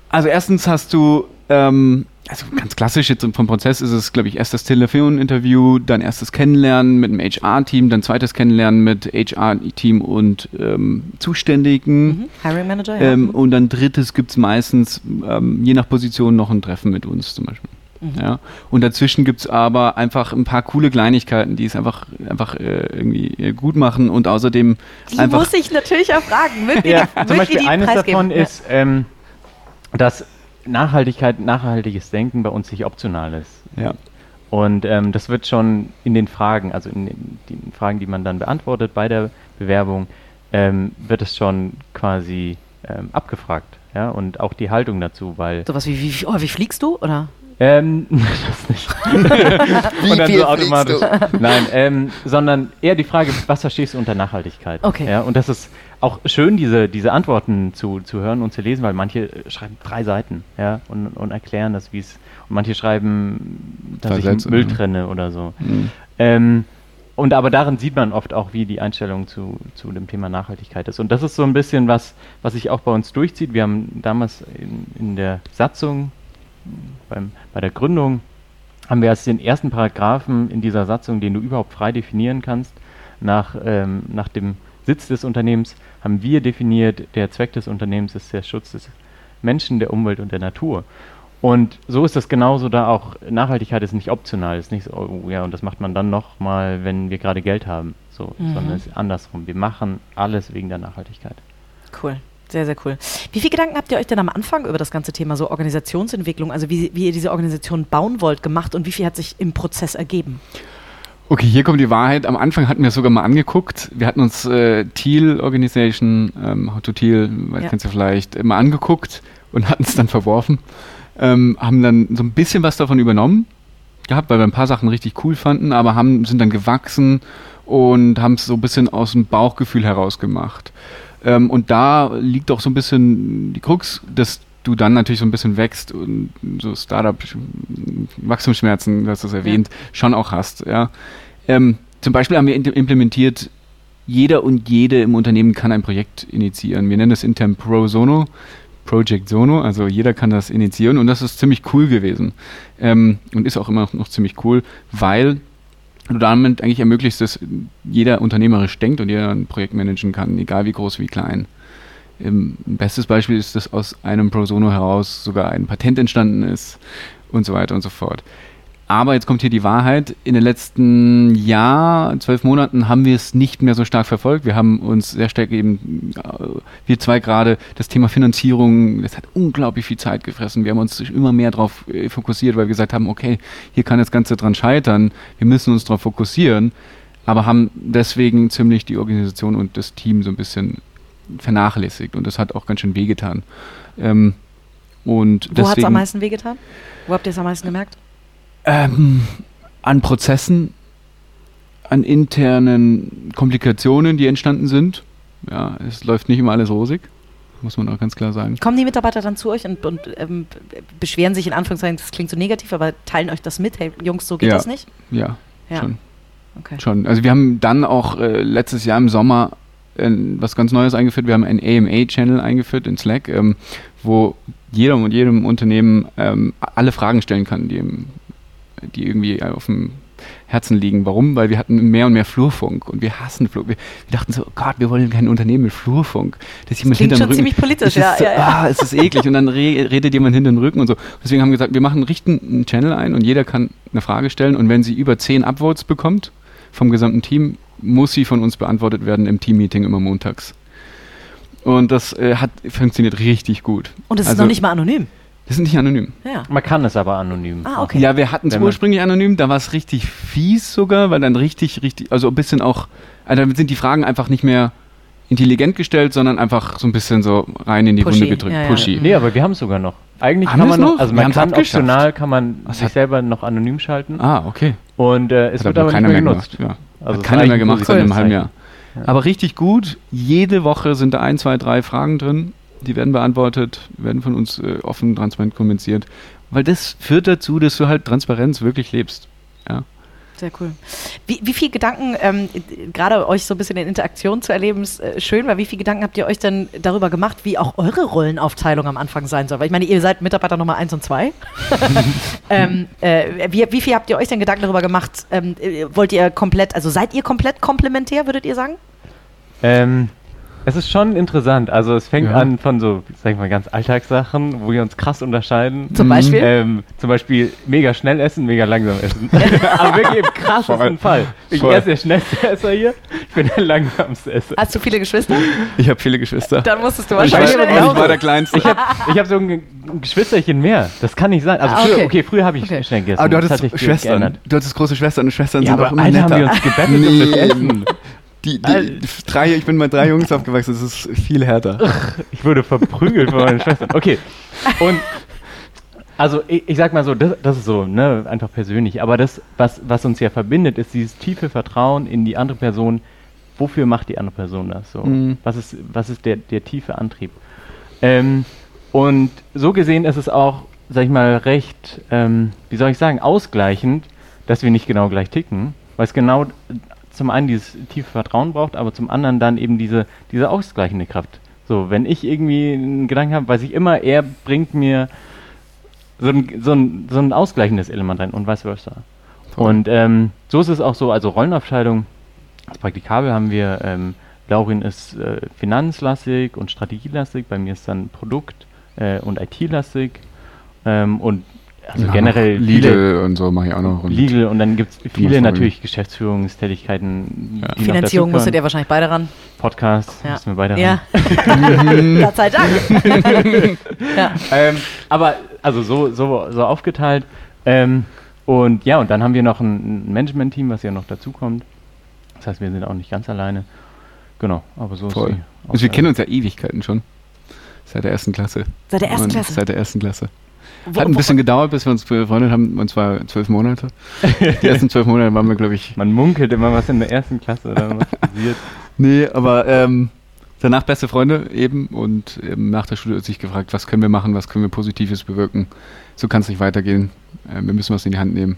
Also erstens hast du, ähm, also ganz klassisch jetzt vom Prozess ist es, glaube ich, erst das Telefoninterview, dann erstes Kennenlernen mit dem HR-Team, dann zweites Kennenlernen mit HR-Team und ähm, Zuständigen. Mhm. Hiring Manager, ja. Ähm, und dann drittes gibt es meistens, ähm, je nach Position, noch ein Treffen mit uns zum Beispiel. Mhm. Ja. Und dazwischen gibt es aber einfach ein paar coole Kleinigkeiten, die es einfach, einfach äh, irgendwie äh, gut machen und außerdem die einfach. muss ich natürlich auch fragen. Mögt Ja, die, zum Beispiel die eines preisgeben? davon Ja. ist, ähm, dass Nachhaltigkeit, nachhaltiges Denken bei uns nicht optional ist. ja. Und ähm, das wird schon in den Fragen, also in den, den Fragen, die man dann beantwortet bei der Bewerbung, ähm, wird es schon quasi ähm, abgefragt. Ja? Und auch die Haltung dazu, weil Sowas wie, wie, oh, wie fliegst du? Oder? Ähm, (laughs) das nicht. (laughs) Wie Und dann viel so automatisch. Nein, ähm, sondern eher die Frage, was verstehst du unter Nachhaltigkeit? Okay. Ja, und das ist auch schön, diese, diese Antworten zu, zu hören und zu lesen, weil manche äh, schreiben drei Seiten ja, und, und erklären das, wie es. Und manche schreiben, dass Drei ich Sätze, Müll ja. trenne oder so. Mhm. Ähm, und aber darin sieht man oft auch, wie die Einstellung zu, zu dem Thema Nachhaltigkeit ist. Und das ist so ein bisschen was, was sich auch bei uns durchzieht. Wir haben damals in, in der Satzung, beim, bei der Gründung, haben wir als den ersten Paragraphen in dieser Satzung, den du überhaupt frei definieren kannst, nach, ähm, nach dem Sitz des Unternehmens, haben wir definiert, der Zweck des Unternehmens ist der Schutz des Menschen, der Umwelt und der Natur. Und so ist das genauso da auch. Nachhaltigkeit ist nicht optional, ist nicht so, oh, ja, und das macht man dann nochmal, wenn wir gerade Geld haben. So, Mhm. sondern es ist andersrum. Wir machen alles wegen der Nachhaltigkeit. Cool. Sehr, sehr cool. Wie viele Gedanken habt ihr euch denn am Anfang über das ganze Thema so Organisationsentwicklung, also wie, wie ihr diese Organisation bauen wollt, gemacht und wie viel hat sich im Prozess ergeben? Okay, hier kommt die Wahrheit. Am Anfang hatten wir es sogar mal angeguckt. Wir hatten uns äh, Thiel Organization, ähm, How to Thiel, Ja. kennst du vielleicht, immer angeguckt und (laughs) hatten es dann verworfen. Ähm, haben dann so ein bisschen was davon übernommen gehabt, weil wir ein paar Sachen richtig cool fanden, aber haben, sind dann gewachsen und haben es so ein bisschen aus dem Bauchgefühl heraus gemacht. Ähm, und da liegt auch so ein bisschen die Krux, dass du dann natürlich so ein bisschen wächst und so Startup-Wachstumsschmerzen, du hast das erwähnt, schon auch hast. Ja. Ähm, zum Beispiel haben wir implementiert, jeder und jede im Unternehmen kann ein Projekt initiieren. Wir nennen das intern Pro Sono, Project Sono, also jeder kann das initiieren und das ist ziemlich cool gewesen ähm, und ist auch immer noch ziemlich cool, weil du damit eigentlich ermöglicht, dass jeder unternehmerisch denkt und jeder ein Projekt managen kann, egal wie groß, wie klein. Ähm, ein bestes Beispiel ist, dass aus einem Pro Sono heraus sogar ein Patent entstanden ist und so weiter und so fort. Aber jetzt kommt hier die Wahrheit. In den letzten Jahr, zwölf Monaten haben wir es nicht mehr so stark verfolgt. Wir haben uns sehr stark eben, äh, wir zwei gerade, das Thema Finanzierung, das hat unglaublich viel Zeit gefressen. Wir haben uns immer mehr darauf äh, fokussiert, weil wir gesagt haben, okay, hier kann das Ganze dran scheitern. Wir müssen uns darauf fokussieren. Aber haben deswegen ziemlich die Organisation und das Team so ein bisschen vernachlässigt. Und das hat auch ganz schön wehgetan. Ähm, und Wo hat es am meisten wehgetan? Wo habt ihr es am meisten gemerkt? Ähm, an Prozessen, an internen Komplikationen, die entstanden sind. Ja, es läuft nicht immer alles rosig, muss man auch ganz klar sagen. Kommen die Mitarbeiter dann zu euch und, und ähm, beschweren sich in Anführungszeichen, das klingt so negativ, aber teilen euch das mit? Hey, Jungs, so geht Ja. das nicht? Ja, Ja. schon. Okay. Schon. Also wir haben dann auch äh, letztes Jahr im Sommer äh, was ganz Neues eingeführt. Wir haben einen AMA-Channel eingeführt in Slack, ähm, wo jeder und jedem Unternehmen ähm, alle Fragen stellen kann, die, im, die irgendwie auf dem Herzen liegen. Warum? Weil wir hatten mehr und mehr Flurfunk und wir hassen Flur. Wir, wir dachten so, oh Gott, wir wollen kein Unternehmen mit Flurfunk. Das jemand klingt schon Rücken. ziemlich politisch, ja, Ist so, ja, ja. Ah, es ist eklig und dann re redet jemand hinter den Rücken und so. Deswegen haben wir gesagt, wir machen richten einen Channel ein und jeder kann eine Frage stellen und wenn sie über zehn Upvotes bekommt vom gesamten Team, muss sie von uns beantwortet werden im Teammeeting immer montags. Und das äh, hat funktioniert richtig gut. Und es ist Also, noch nicht mal anonym. Das ist nicht anonym. Ja. Man kann es aber anonym. Ah, okay. Ja, wir hatten es ursprünglich anonym, da war es richtig fies sogar, weil dann richtig, richtig, also ein bisschen auch, also dann sind die Fragen einfach nicht mehr intelligent gestellt, sondern einfach so ein bisschen so rein in die Pushy, Wunde gedrückt. ja, ja. Pushy. Nee, aber wir haben es sogar noch. Eigentlich Haben kann wir man es noch, noch? also man kann optional kann man Was sich hat- selber noch anonym schalten Ah, okay. und äh, es Hat wird aber keiner mehr mehr genutzt. gemacht. Ja. Also Hat keiner mehr gemacht seit einem halben. Jahr. Aber richtig gut. Jede Woche sind da ein, zwei, drei Fragen drin. Die werden beantwortet, werden von uns äh, offen, transparent kommuniziert. Weil das führt dazu, dass du halt Transparenz wirklich lebst. Ja. Sehr cool. Wie, wie viel Gedanken, ähm, gerade euch so ein bisschen in Interaktion zu erleben, ist äh, schön, weil wie viele Gedanken habt ihr euch denn darüber gemacht, wie auch eure Rollenaufteilung am Anfang sein soll? Weil ich meine, ihr seid Mitarbeiter Nummer eins und zwei. (laughs) (laughs) ähm, äh, wie, wie viel habt ihr euch denn Gedanken darüber gemacht? Ähm, äh, wollt ihr komplett, also seid ihr komplett komplementär, würdet ihr sagen? Ähm, es ist schon interessant. Also es fängt Ja. an von so, sag ich mal, ganz Alltagssachen, wo wir uns krass unterscheiden. Zum Mhm. Beispiel? Ähm, zum Beispiel mega schnell essen, mega langsam essen. (laughs) Aber wirklich im krassesten Voll. Fall. Ich Voll. er ist der schnellste Esser hier, ich bin der langsamste Esser. Hast du viele Geschwister? Ich habe viele Geschwister. Dann musstest du Und ich, war, wahrscheinlich. ich war der Kleinste. Ich habe hab so ein, Ge- ein Geschwisterchen mehr. Das kann nicht sein. Also Ah, früher, okay. okay. früher habe ich Okay. schnell gegessen. aber du hattest hat Schwestern. Du hattest große Schwestern und Schwestern Ja, sind auch aber immer Alter, haben netter. wir uns gebettelt um das Essen. Die, die, drei, ich bin mit drei Jungs aufgewachsen, das ist viel härter. (laughs) Ich wurde verprügelt von meinen Schwestern. Okay. Und Also ich, ich sag mal so, das, das ist so, ne, einfach persönlich. Aber das, was, was uns ja verbindet, ist dieses tiefe Vertrauen in die andere Person. Wofür macht die andere Person das? So? Mhm. Was ist, was ist der, der tiefe Antrieb? Ähm, und so gesehen ist es auch, sag ich mal, recht, ähm, wie soll ich sagen, ausgleichend, dass wir nicht genau gleich ticken, weil es genau zum einen dieses tiefe Vertrauen braucht, aber zum anderen dann eben diese, diese ausgleichende Kraft. So, wenn ich irgendwie einen Gedanken habe, weiß ich immer, er bringt mir so ein, so ein, so ein ausgleichendes Element rein und vice versa. Voll. Und ähm, so ist es auch so, also Rollenaufteilung, als Praktikabel haben wir, ähm, Laurin ist äh, finanzlastig und strategielastig, bei mir ist dann Produkt äh, und IT-lastig ähm, und also Ja, generell noch viele Legal und so mache ich auch noch. Und Legal und dann gibt es viele natürlich Geschäftsführungstätigkeiten. Ja. Finanzierung musstet ihr wahrscheinlich beide ran. Podcast Ja. müssen wir beide Ja. ran. Gott sei Dank. ja. ähm, aber also so, so, so aufgeteilt. Ähm, und ja, und dann haben wir noch ein, Management-Team, was ja noch dazukommt. Das heißt, wir sind auch nicht ganz alleine. Genau, aber so Voll. ist die Also wir kennen uns ja Ewigkeiten schon. Seit der ersten Klasse. Seit der ersten Und Klasse. Seit der ersten Klasse. Hat ein bisschen gedauert, bis wir uns befreundet haben, und zwar zwölf Monate. Die ersten zwölf Monate waren wir, glaube ich, Man munkelt immer, was in der ersten Klasse oder was passiert. Nee, aber ähm, danach beste Freunde eben und ähm, nach der Schule hat sich gefragt, was können wir machen, was können wir Positives bewirken. So kann es nicht weitergehen. Äh, wir müssen was in die Hand nehmen.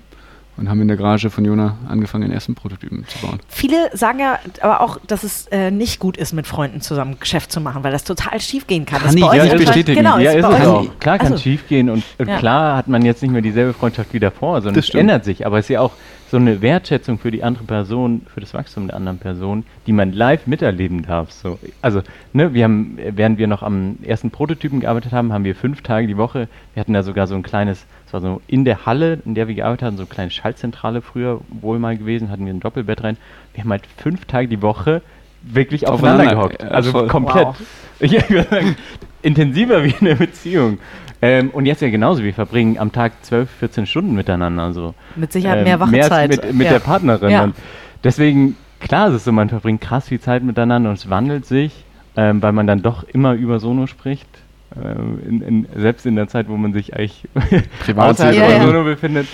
Und haben in der Garage von Jona angefangen, den ersten Prototypen zu bauen. Viele sagen ja aber auch, dass es äh, nicht gut ist, mit Freunden zusammen Geschäft zu machen, weil das total schief gehen kann. Kann Das ist ich, bei ja, euch ich anscheinend- bestätige. Genau, ja, ist ist bei es euch- auch. Klar kann Also, es schief gehen und, und Ja. klar hat man jetzt nicht mehr dieselbe Freundschaft wie davor, sondern Das es ändert sich. Aber es ist ja auch so eine Wertschätzung für die andere Person, für das Wachstum der anderen Person, die man live miterleben darf. So. Also, ne, wir haben, äh, während wir noch am ersten Prototypen gearbeitet haben, haben wir fünf Tage die Woche, wir hatten da sogar so ein kleines, es war so in der Halle, in der wir gearbeitet haben, so eine kleine Schaltzentrale früher wohl mal gewesen, hatten wir ein Doppelbett rein. Wir haben halt fünf Tage die Woche wirklich aufeinander, Aufeinander, gehockt. ja, also voll. komplett. Wow. (laughs) Ich würde sagen, intensiver wie eine Beziehung. Ähm, und jetzt ja genauso, wir verbringen am Tag 12, 14 Stunden miteinander. So. Mit Sicherheit Ähm, mehr Wachezeit. als mit, mit Ja. der Partnerin. Ja. Und deswegen, klar ist es so, man verbringt krass viel Zeit miteinander und es wandelt sich, ähm, weil man dann doch immer über Sono spricht. Ähm, in, in, selbst in der Zeit, wo man sich eigentlich (laughs) Privat (laughs) außerhalb Ja, ja. Sono befindet.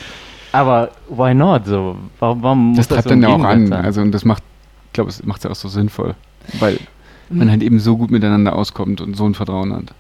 Aber why not? So, warum, warum Das treibt so dann ja auch an. Also und das macht, ich glaube, es macht es ja auch so sinnvoll. Weil Mhm. man halt eben so gut miteinander auskommt und so ein Vertrauen hat.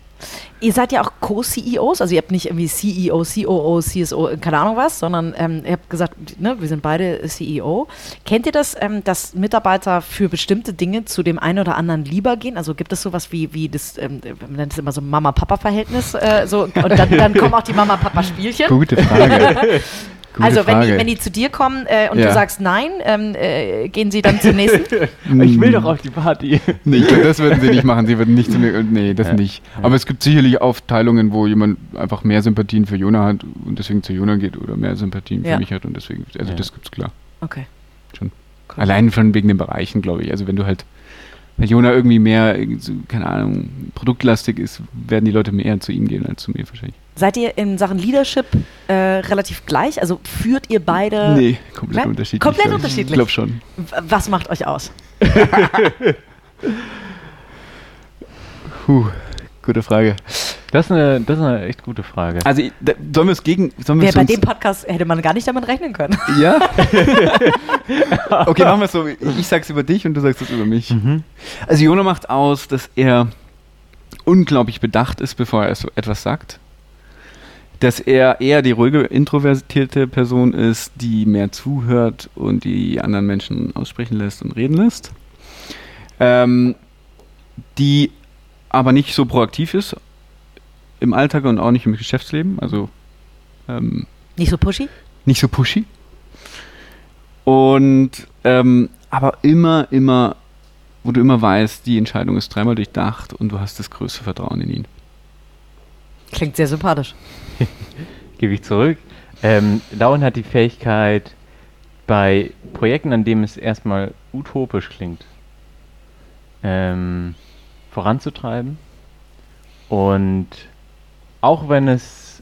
Ihr seid ja auch Co-CEOs, also ihr habt nicht irgendwie CEO, COO, CSO, keine Ahnung was, sondern ähm, ihr habt gesagt, ne, wir sind beide CEO. Kennt ihr das, ähm, dass Mitarbeiter für bestimmte Dinge zu dem einen oder anderen lieber gehen? Also gibt es sowas wie, wie das, ähm, man nennt es immer so Mama-Papa-Verhältnis, äh, so, und dann, dann kommen auch die Mama-Papa-Spielchen? Gute Frage. (laughs) Gute Also wenn die, wenn die zu dir kommen äh, und Ja. du sagst nein, ähm, äh, gehen sie dann zum nächsten? (laughs) ich will doch auf die Party. Nee, ich glaub, das würden sie nicht machen. Sie würden nicht zu mir. (laughs) Nee, das Ja. nicht. Aber es gibt sicherlich Aufteilungen, wo jemand einfach mehr Sympathien für Jona hat und deswegen zu Jona geht oder mehr Sympathien Ja. für mich hat und deswegen. Also Ja. das gibt's klar. Okay. Schon. Cool. Allein schon wegen den Bereichen, glaube ich. Also wenn du halt bei Jona irgendwie mehr, keine Ahnung, produktlastig ist, werden die Leute mehr zu ihm gehen als zu mir wahrscheinlich. Seid ihr in Sachen Leadership äh, relativ gleich? Also führt ihr beide? nee, komplett Nein? unterschiedlich. Komplett unterschiedlich? Ich glaube schon. Was macht euch aus? (laughs) Puh, gute Frage. Das ist, eine, das ist eine echt gute Frage. Also da, sollen wir es gegen. Sollen es bei dem Podcast hätte man gar nicht damit rechnen können. (laughs) Ja? (laughs) okay, machen wir es so. Ich sag's über dich und du sagst es über mich. Mhm. Also Jona macht aus, dass er unglaublich bedacht ist, bevor er so etwas sagt. Dass er eher die ruhige, introvertierte Person ist, die mehr zuhört und die anderen Menschen aussprechen lässt und reden lässt. Ähm, die aber nicht so proaktiv ist im Alltag und auch nicht im Geschäftsleben. Also ähm, Nicht so pushy? nicht so pushy. Und ähm, aber immer, immer, wo du immer weißt, die Entscheidung ist dreimal durchdacht und du hast das größte Vertrauen in ihn. Klingt sehr sympathisch. (laughs) gebe ich zurück. Ähm, Lauren hat die Fähigkeit, bei Projekten, an denen es erstmal utopisch klingt, ähm, voranzutreiben. Und auch wenn es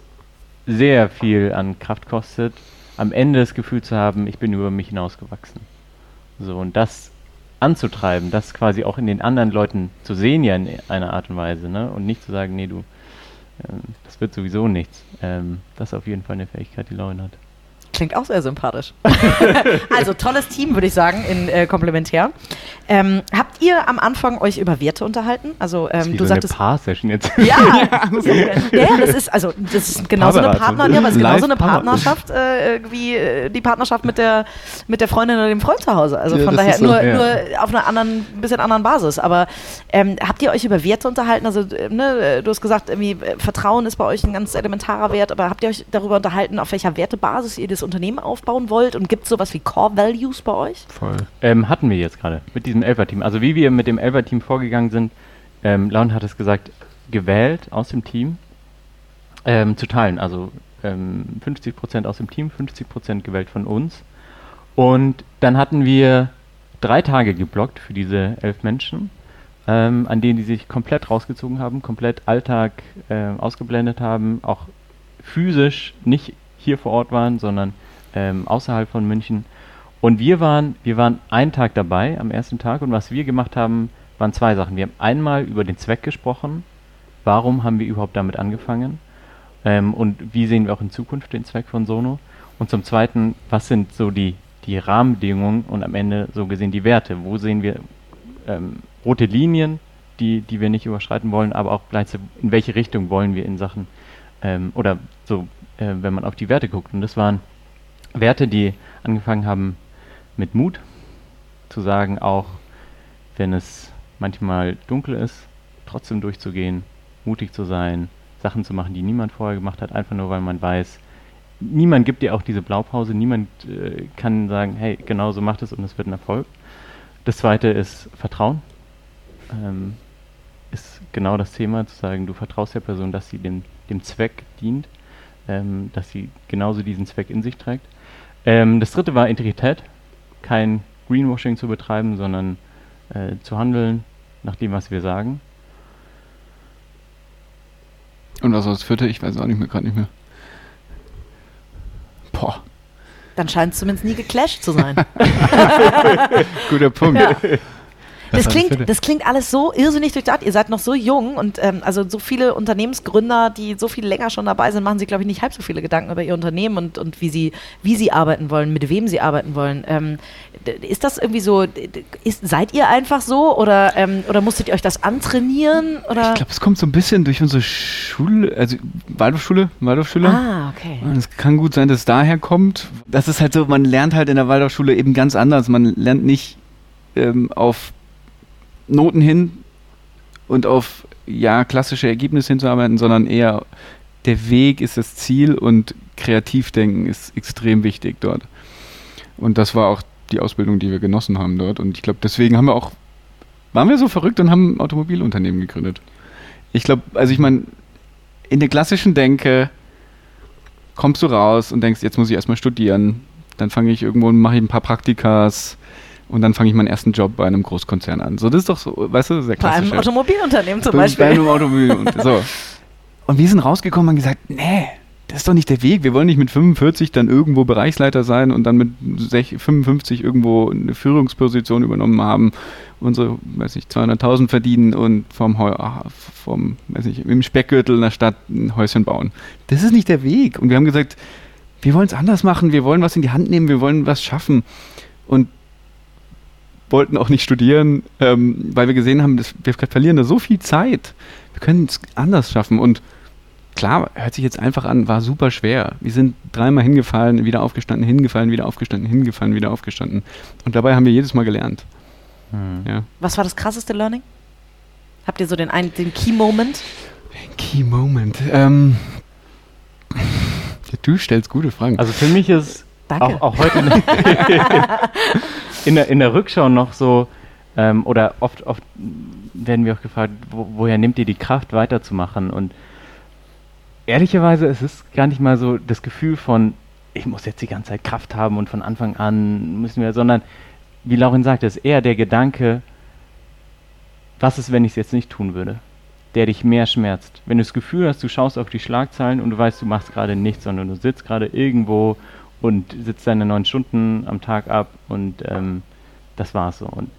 sehr viel an Kraft kostet, am Ende das Gefühl zu haben, ich bin über mich hinausgewachsen. So, und das anzutreiben, das quasi auch in den anderen Leuten zu sehen, ja in einer Art und Weise, ne? Und nicht zu sagen, nee, du das wird sowieso nichts. Ähm, das ist auf jeden Fall eine Fähigkeit, die Lauren hat. Klingt auch sehr sympathisch. (laughs) also tolles Team, würde ich sagen, in äh, Komplementär. Ähm, habt ihr am Anfang euch über Werte unterhalten? Also ähm, du so sagtest. Eine Paar-Session jetzt. Ja, (laughs) ja, das ist also das ist genauso eine Partner, ja, aber es ist genauso eine Partnerschaft äh, wie äh, die Partnerschaft mit der mit der Freundin oder dem Freund zu Hause. Also Ja, von das daher so, nur, ja. nur auf einer anderen, bisschen anderen Basis. Aber ähm, habt ihr euch über Werte unterhalten? Also äh, ne, du hast gesagt, irgendwie äh, Vertrauen ist bei euch ein ganz elementarer Wert. Aber habt ihr euch darüber unterhalten, auf welcher Wertebasis ihr das Unternehmen aufbauen wollt? Und gibt es sowas wie Core Values bei euch? Voll. Ähm, hatten wir jetzt gerade mit diesem Elfer-Team. Also wie wir mit dem Elfer-Team vorgegangen sind, ähm, Laun hat es gesagt, gewählt aus dem Team ähm, zu teilen. Also ähm, 50% aus dem Team, 50% gewählt von uns. Und dann hatten wir drei Tage geblockt für diese elf Menschen, ähm, an denen die sich komplett rausgezogen haben, komplett Alltag äh, ausgeblendet haben, auch physisch nicht hier vor Ort waren, sondern ähm, außerhalb von München. Und wir waren, wir waren einen Tag dabei, am ersten Tag, und was wir gemacht haben, waren zwei Sachen. Wir haben einmal über den Zweck gesprochen, warum haben wir überhaupt damit angefangen ähm, und wie sehen wir auch in Zukunft den Zweck von Sono. Und zum Zweiten, was sind so die, die Rahmenbedingungen und am Ende so gesehen die Werte? Wo sehen wir ähm, rote Linien, die, die wir nicht überschreiten wollen, aber auch gleichzeitig, in welche Richtung wollen wir in Sachen ähm, oder so, äh, wenn man auf die Werte guckt. Und das waren Werte, die angefangen haben mit Mut, zu sagen, auch wenn es manchmal dunkel ist, trotzdem durchzugehen, mutig zu sein, Sachen zu machen, die niemand vorher gemacht hat, einfach nur weil man weiß, niemand gibt dir auch diese Blaupause, niemand äh, kann sagen, hey, genau so macht es und es wird ein Erfolg. Das zweite ist Vertrauen. Ähm, ist genau das Thema, zu sagen, du vertraust der Person, dass sie dem, dem Zweck dient, ähm, dass sie genauso diesen Zweck in sich trägt. Ähm, das dritte war Integrität, kein Greenwashing zu betreiben, sondern äh, zu handeln nach dem, was wir sagen. Und was war das vierte? Ich weiß auch nicht mehr, gerade nicht mehr. Boah, Dann scheint es zumindest nie geclasht zu sein. (laughs) (laughs) guter Punkt. Ja. Das klingt, das klingt alles so irrsinnig durchdacht. Ihr seid noch so jung und ähm, also so viele Unternehmensgründer, die so viel länger schon dabei sind, machen sich, glaube ich, nicht halb so viele Gedanken über ihr Unternehmen und, und wie, sie, wie sie arbeiten wollen, mit wem sie arbeiten wollen. Ähm, ist das irgendwie so, ist, seid ihr einfach so oder, ähm, oder musstet ihr euch das antrainieren? Oder? Ich glaube, es kommt so ein bisschen durch unsere Schule, also Waldorfschule, Waldorfschule. ah, okay. Und Es kann gut sein, dass es daher kommt. Das ist halt so, man lernt halt in der Waldorfschule eben ganz anders. Man lernt nicht ähm, auf Noten hin und auf ja klassische Ergebnisse hinzuarbeiten, sondern eher der Weg ist das Ziel und Kreativdenken ist extrem wichtig dort. Und das war auch die Ausbildung, die wir genossen haben dort. Und ich glaube, deswegen haben wir auch, waren wir so verrückt und haben ein Automobilunternehmen gegründet. Ich glaube, also ich meine, in der klassischen Denke kommst du raus und denkst, jetzt muss ich erstmal studieren. Dann fange ich irgendwo und mache ich ein paar Praktikas und dann fange ich meinen ersten Job bei einem Großkonzern an. So, das ist doch so, weißt du, sehr Bei einem klassisch. Automobilunternehmen zum Bei- Beispiel. Bei einem Automobil und so. (laughs) Und wir sind rausgekommen und haben gesagt, nee, das ist doch nicht der Weg. Wir wollen nicht mit 45 dann irgendwo Bereichsleiter sein und dann mit sech- 55 irgendwo eine Führungsposition übernommen haben, unsere, weiß ich, 200.000 verdienen und vom, ah, vom, weiß ich, im Speckgürtel in der Stadt ein Häuschen bauen. Das ist nicht der Weg. Und wir haben gesagt, wir wollen es anders machen, wir wollen was in die Hand nehmen, wir wollen was schaffen. Und wollten auch nicht studieren, ähm, weil wir gesehen haben, dass wir verlieren da so viel Zeit. Wir können es anders schaffen. Und klar, hört sich jetzt einfach an, war super schwer. Wir sind dreimal hingefallen, wieder aufgestanden, hingefallen, wieder aufgestanden, hingefallen, wieder aufgestanden. Und dabei haben wir jedes Mal gelernt. Hm. Ja. Was war das krasseste Learning? Habt ihr so den, einen, den Key-Moment? Key Moment. Ähm, du stellst gute Fragen. Also für mich ist Danke. auch, auch heute (laughs) (laughs) in der, in, der, Rückschau noch so, ähm, oder oft, oft werden wir auch gefragt, wo, woher nehmt ihr die Kraft weiterzumachen? Und ehrlicherweise ist es gar nicht mal so das Gefühl von, ich muss jetzt die ganze Zeit Kraft haben und von Anfang an müssen wir, sondern wie Laurin sagte, ist eher der Gedanke, was ist, wenn ich es jetzt nicht tun würde? Der dich mehr schmerzt. Wenn du das Gefühl hast, du schaust auf die Schlagzeilen und du weißt, du machst gerade nichts, sondern du sitzt gerade irgendwo und sitzt deine neun Stunden am Tag ab und ähm, das war's so. Und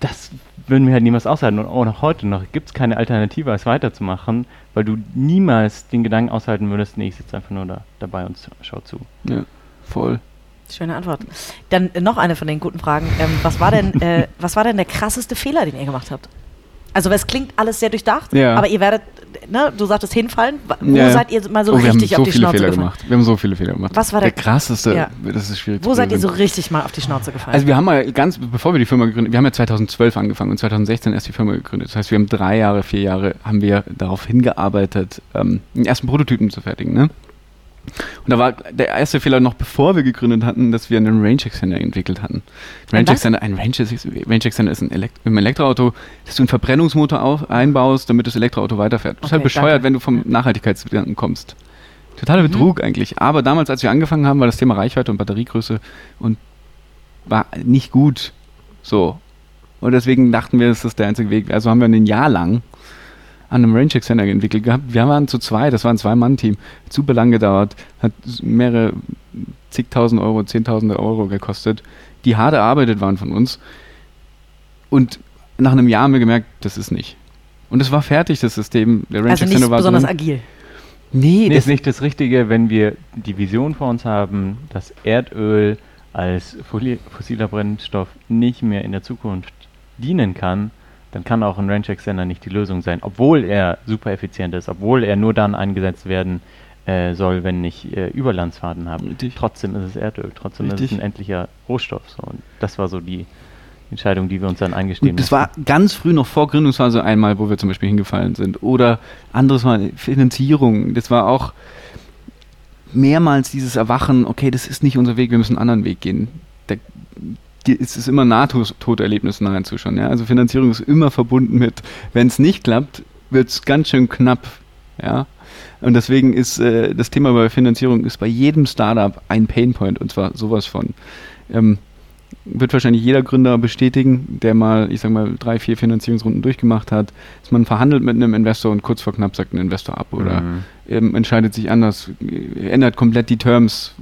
das würden wir halt niemals aushalten. Und auch noch heute noch gibt es keine Alternative, als weiterzumachen, weil du niemals den Gedanken aushalten würdest, nee, ich sitze einfach nur da dabei und schau zu. Ja, voll. Schöne Antwort. Dann noch eine von den guten Fragen. Ähm, was, war denn, äh, was war denn der krasseste Fehler, den ihr gemacht habt? Also es klingt alles sehr durchdacht, Ja. aber ihr werdet, ne, du sagtest hinfallen. Wo Ja. seid ihr mal so Oh, richtig so auf die Schnauze Fehler gefallen? gemacht. Wir haben so viele Fehler gemacht. Was war der der- krasseste? Ja. Das ist schwierig Wo seid ihr so richtig mal auf die Schnauze gefallen? Also wir haben mal ganz, bevor wir die Firma gegründet, wir haben ja 2012 angefangen und 2016 erst die Firma gegründet. Das heißt, wir haben drei Jahre, vier Jahre haben wir darauf hingearbeitet, ähm, den ersten Prototypen zu fertigen. Ne? Und da war der erste Fehler noch bevor wir gegründet hatten, dass wir einen Range Extender entwickelt hatten. Ein Range was? Extender, ein Range, Range Extender ist ein Elekt im Elektroauto, dass du einen Verbrennungsmotor auf, einbaust, damit das Elektroauto weiterfährt. Total Okay, bescheuert, danke. wenn du vom Nachhaltigkeitsgedanken kommst. Totaler Mhm. Betrug eigentlich. Aber damals, als wir angefangen haben, war das Thema Reichweite und Batteriegröße und war nicht gut. So. Und deswegen dachten wir, das ist der einzige Weg. Also haben wir ein Jahr lang an einem Range Extender entwickelt gehabt. Wir waren zu zwei, das war ein Zwei-Mann-Team. Super lang gedauert, hat mehrere zigtausend Euro, zehntausende Euro gekostet, die hart erarbeitet waren von uns. Und nach einem Jahr haben wir gemerkt, das ist nicht. Und es war fertig, das System. Der Range also nicht Extender war besonders so. agil. Nee, Nee, das ist nicht das Richtige, wenn wir die Vision vor uns haben, dass Erdöl als fossiler Brennstoff nicht mehr in der Zukunft dienen kann, dann kann auch ein Range Extender nicht die Lösung sein, obwohl er super effizient ist, obwohl er nur dann eingesetzt werden äh, soll, wenn ich äh, Überlandsfahrten habe. Richtig. Trotzdem ist es Erdöl, trotzdem ist Richtig. es ein endlicher Rohstoff. So. Und das war so die Entscheidung, die wir uns dann eingestehen Und das war ganz früh noch vor Gründungsphase einmal, wo wir zum Beispiel hingefallen sind. Oder anderes Mal Finanzierung. Das war auch mehrmals dieses Erwachen, okay, das ist nicht unser Weg, wir müssen einen anderen Weg gehen. Da, es ist immer Nahtoderlebnis nahezu schon. Ja? Also Finanzierung ist immer verbunden mit, wenn es nicht klappt, wird es ganz schön knapp. Ja? Und deswegen ist äh, das Thema bei Finanzierung ist bei jedem Startup ein Painpoint und zwar sowas von. Ähm, wird wahrscheinlich jeder Gründer bestätigen, der mal, ich sag mal, drei, vier Finanzierungsrunden durchgemacht hat, dass man verhandelt mit einem Investor und kurz vor knapp sagt ein Investor ab oder Mhm. ähm, entscheidet sich anders, ändert komplett die Terms,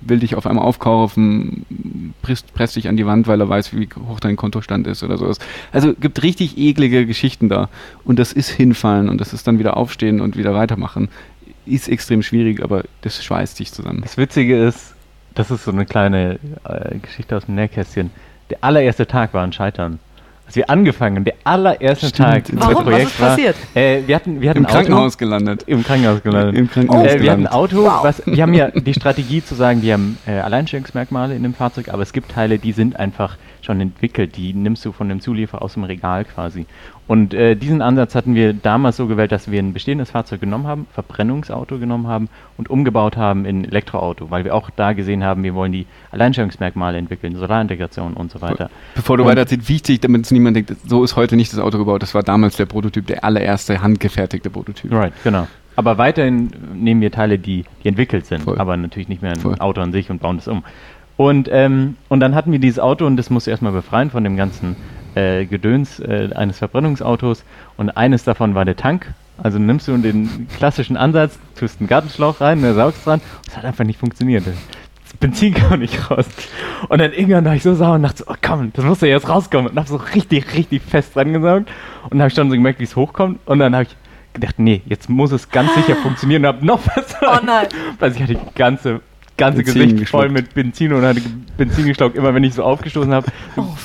will dich auf einmal aufkaufen, presst, presst dich an die Wand, weil er weiß, wie hoch dein Kontostand ist oder sowas. Also gibt richtig eklige Geschichten da. Und das ist hinfallen und das ist dann wieder aufstehen und wieder weitermachen. Ist extrem schwierig, aber das schweißt dich zusammen. Das Witzige ist, das ist so eine kleine äh, Geschichte aus dem Nähkästchen. Der allererste Tag war ein Scheitern. Als wir angefangen haben, der allererste Stimmt. Tag Warum? unser Was Projekt ist passiert? war, äh, wir hatten, wir hatten Im ein Krankenhaus Auto, gelandet. im Krankenhaus gelandet. Im Krankenhaus äh, wir hatten ein. Auto, Wow. was, wir haben ja die Strategie zu sagen, wir haben äh, Alleinstellungsmerkmale in dem Fahrzeug, aber es gibt Teile, die sind einfach schon entwickelt, die nimmst du von dem Zulieferer aus dem Regal quasi. Und äh, diesen Ansatz hatten wir damals so gewählt, dass wir ein bestehendes Fahrzeug genommen haben, Verbrennungsauto genommen haben und umgebaut haben in Elektroauto, weil wir auch da gesehen haben, wir wollen die Alleinstellungsmerkmale entwickeln, Solarintegration und so weiter. Bevor du weiterziehst, wichtig, damit es niemand denkt, so ist heute nicht das Auto gebaut. Das war damals der Prototyp, der allererste handgefertigte Prototyp. Right, genau. Aber weiterhin nehmen wir Teile, die, die entwickelt sind, Voll. aber natürlich nicht mehr ein Voll. Auto an sich und bauen das um. Und, ähm, und dann hatten wir dieses Auto und das musst du erstmal befreien von dem ganzen äh, Gedöns äh, eines Verbrennungsautos. Und eines davon war der Tank. Also nimmst du den klassischen Ansatz, tust einen Gartenschlauch rein, der saugst dran. Das hat einfach nicht funktioniert. Das Benzin (laughs) kam nicht raus. Und dann irgendwann war ich so sauer und dachte so, oh komm, das muss ja jetzt rauskommen. Und hab so richtig, richtig fest dran gesaugt. Und dann habe ich dann so gemerkt, wie es hochkommt. Und dann habe ich gedacht, nee, jetzt muss es ganz sicher (gasps) funktionieren. Und hab noch besser. Oh nein. (laughs) Also ich hatte die ganze, ganze Benzin Gesicht geschluckt. voll mit Benzin und hatte Benzin geschluckt. Immer wenn ich so aufgestoßen habe,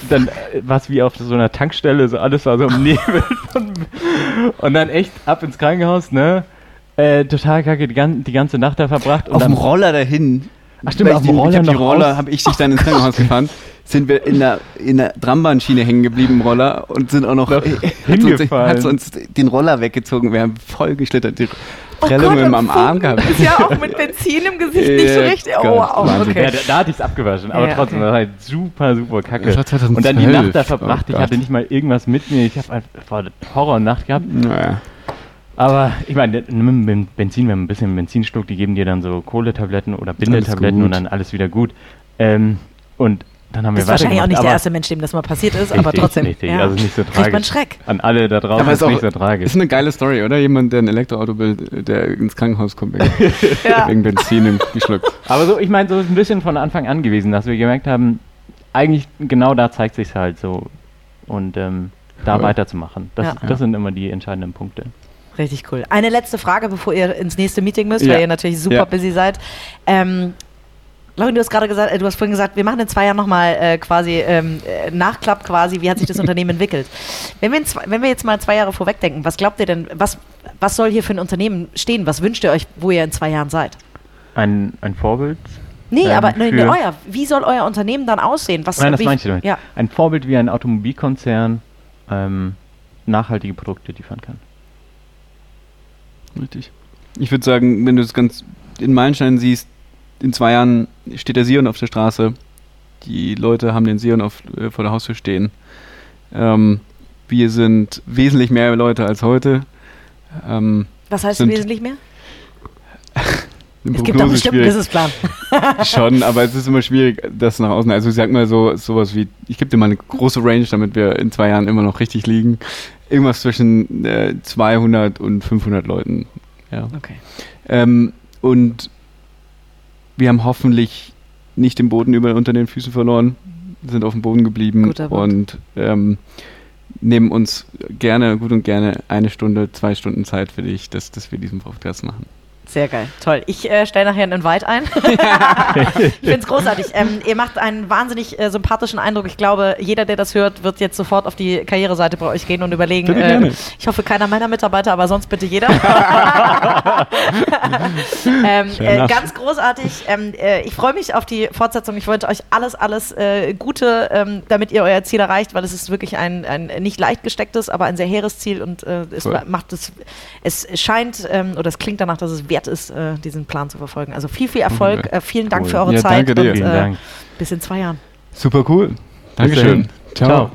dann war es wie auf so einer Tankstelle, so alles war so im Nebel. Von, (laughs) und dann echt ab ins Krankenhaus, ne? Äh, total kacke, die, gan die ganze Nacht da verbracht. Und Auf dann, dem Roller dahin. Ach stimmt, auf dem Roller ich hab die Roller, habe ich dich dann ins (laughs) Krankenhaus gefahren. Sind wir in der, in der Trambahnschiene hängen geblieben im Roller und sind auch noch Noch (laughs) hat uns, hingefallen. hat uns den Roller weggezogen. Wir haben voll geschlittert, die Oh Prellungen Gott, und am Arm gehabt. Ist ja auch mit Benzin im Gesicht nicht so Ja, richtig. Oh, Gott, wow, Wahnsinn. Ja, okay. da, da hatte ich es abgewaschen, aber Ja, trotzdem, okay. das war halt super, super kacke. Das war 2012. Und dann die Nacht da verbracht, Oh ich hatte nicht mal irgendwas mit mir, ich habe einfach eine Horrornacht gehabt. Naja. Aber ich meine, nimm mit Benzin, wenn man ein bisschen Benzin schluckt, die geben dir dann so Kohletabletten oder Bindetabletten und dann alles wieder gut. Ähm, und dann haben wir Ist wahrscheinlich auch nicht der aber- erste Mensch, dem das mal passiert ist, aber Richtig, trotzdem. Richtig, ja. also nicht so Kriegt man tragisch. Schreck. An alle da draußen Aber ist auch nicht so tragisch. ist eine geile Story, oder? Jemand, der ein Elektroauto will, der ins Krankenhaus kommt wegen, (laughs) Ja. wegen Benzin im geschluckt. Aber so, ich meine, so ist ein bisschen von Anfang an gewesen, dass wir gemerkt haben, eigentlich genau da zeigt sich halt so, und ähm, da Cool. weiterzumachen. Das, Ja. das sind immer die entscheidenden Punkte. Richtig cool. Eine letzte Frage, bevor ihr ins nächste Meeting müsst, Ja. weil ihr natürlich super Ja. busy seid. Ähm, Laurin, du hast gerade gesagt, äh, du hast vorhin gesagt, wir machen in zwei Jahren nochmal äh, quasi ähm, äh, Nachklapp quasi, wie hat sich das (laughs) Unternehmen entwickelt. Wenn wir, in zwei, wenn wir jetzt mal zwei Jahre vorwegdenken, was glaubt ihr denn, was, was soll hier für ein Unternehmen stehen? Was wünscht ihr euch, wo ihr in zwei Jahren seid? Ein, ein Vorbild. Nee, Ähm, aber nee, nee, euer, wie soll euer Unternehmen dann aussehen? Was, Nein, das wie, meinst du damit. Ja, Ein Vorbild wie ein Automobilkonzern ähm, nachhaltige Produkte liefern kann. Richtig. Ich würde sagen, wenn du es ganz in Meilensteinen siehst, in zwei Jahren steht der Sion auf der Straße. Die Leute haben den Sion auf, äh, vor der Haustür stehen. Ähm, wir sind wesentlich mehr Leute als heute. Ähm, was heißt wesentlich mehr? (laughs) Es gibt doch bestimmt einen. Businessplan. (laughs) Schon, aber es ist immer schwierig, das nach außen. Also ich sag mal so sowas wie, ich gebe dir mal eine große Range, damit wir in zwei Jahren immer noch richtig liegen. Irgendwas zwischen äh, 200 und 500 Leuten. Ja. Okay. Ähm, und wir haben hoffentlich nicht den Boden über unter den Füßen verloren, sind auf dem Boden geblieben und ähm, nehmen uns gerne, gut und gerne eine Stunde, zwei Stunden Zeit für dich, dass, dass wir diesen Podcast machen. Sehr geil, toll. Ich äh, stelle nachher einen Invite ein. (laughs) ich finde es großartig. Ähm, ihr macht einen wahnsinnig äh, sympathischen Eindruck. Ich glaube, jeder, der das hört, wird jetzt sofort auf die Karriereseite bei euch gehen und überlegen. Bitte Äh, ich hoffe, keiner meiner Mitarbeiter, aber sonst bitte jeder. (laughs) (laughs) ähm, äh, ganz großartig. Ähm, äh, ich freue mich auf die Fortsetzung. Ich wünsche euch alles, alles äh, Gute, ähm, damit ihr euer Ziel erreicht, weil es ist wirklich ein, ein nicht leicht gestecktes, aber ein sehr hehres Ziel und es Voll. macht es, es scheint ähm, oder es klingt danach, dass es wert ist, äh, diesen Plan zu verfolgen. Also viel, viel Erfolg. Okay. Äh, vielen Dank Cool. für eure Ja, Zeit danke dir. und Vielen äh, Dank. bis in zwei Jahren. Super cool. Dankeschön. dahin. Ciao.